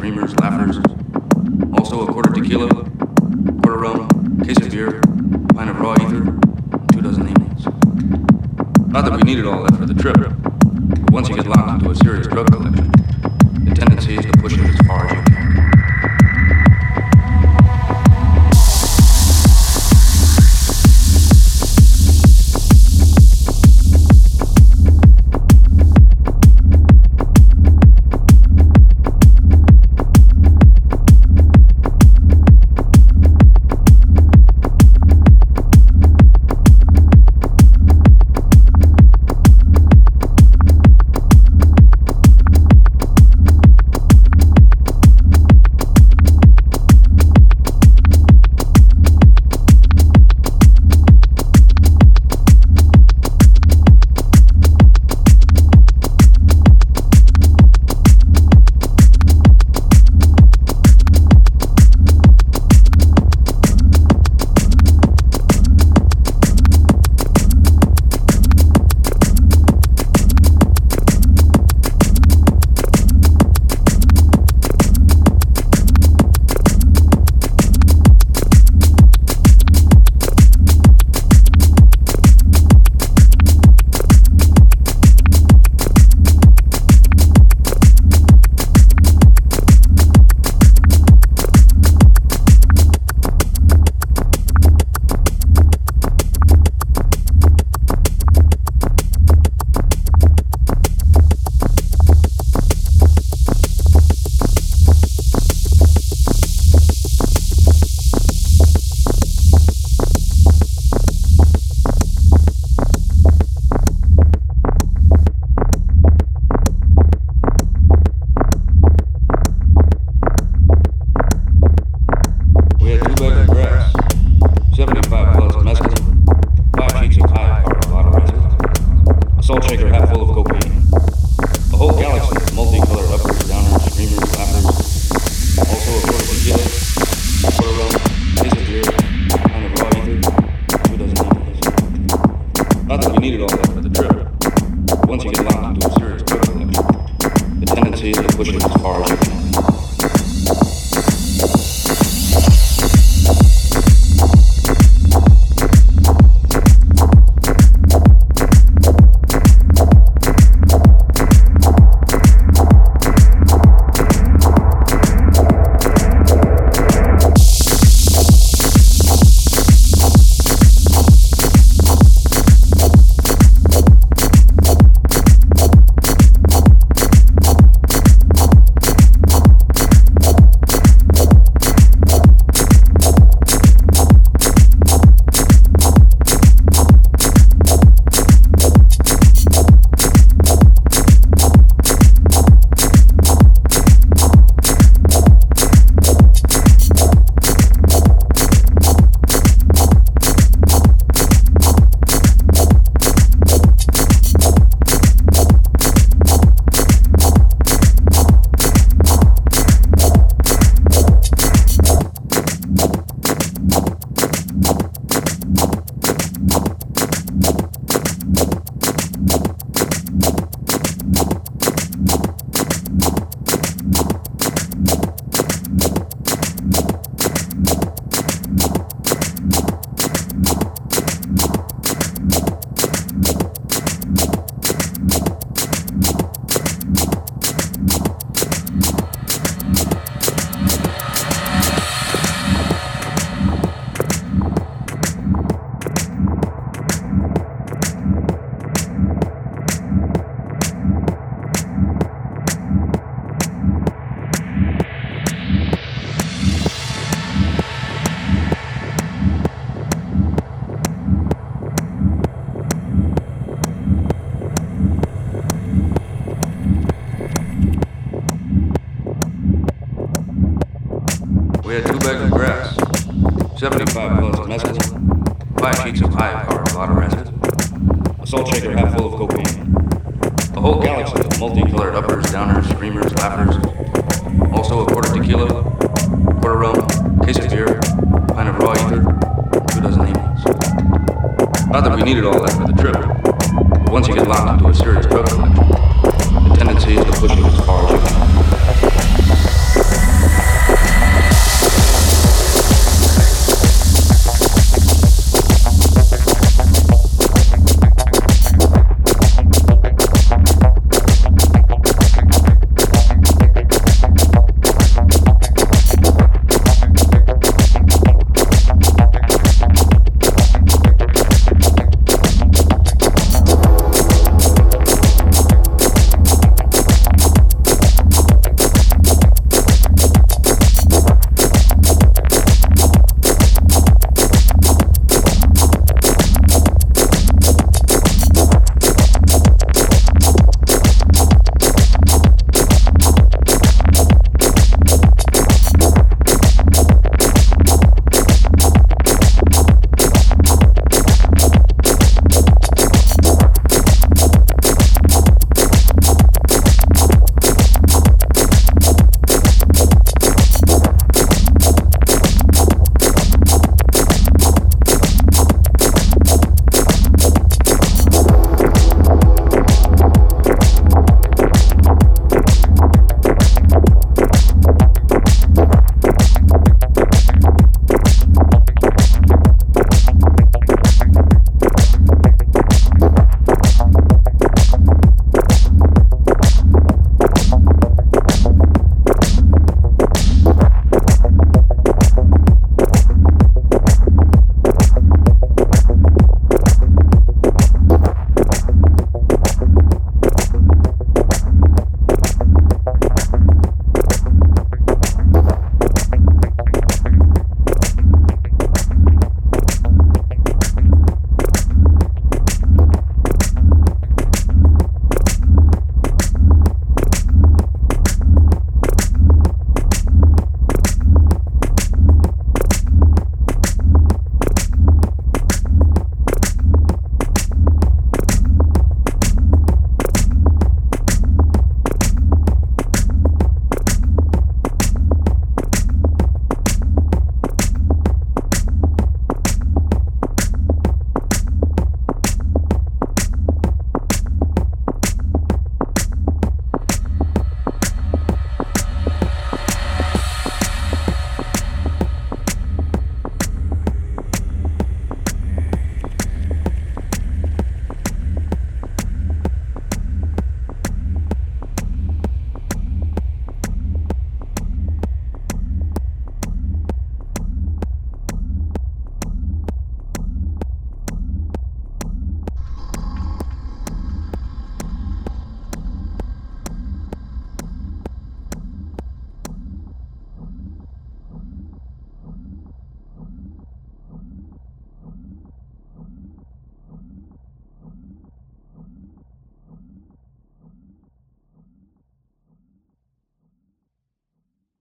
downers, screamers, laughers, needed all that for the trip, once you get locked into a serious drug the tendency is to push it as far as you can. 75 pellets of mescaline, five sheets of high-powered blotter acid, a salt shaker half full of cocaine, a whole galaxy of multicolored uppers, downers, screamers, laughers, also a quarter tequila, quarter rum, case of beer, pint of raw ether, two dozen emails. Not that we needed all that for the trip, but once you get locked into a serious drug collection, the tendency is to push it as far as you can.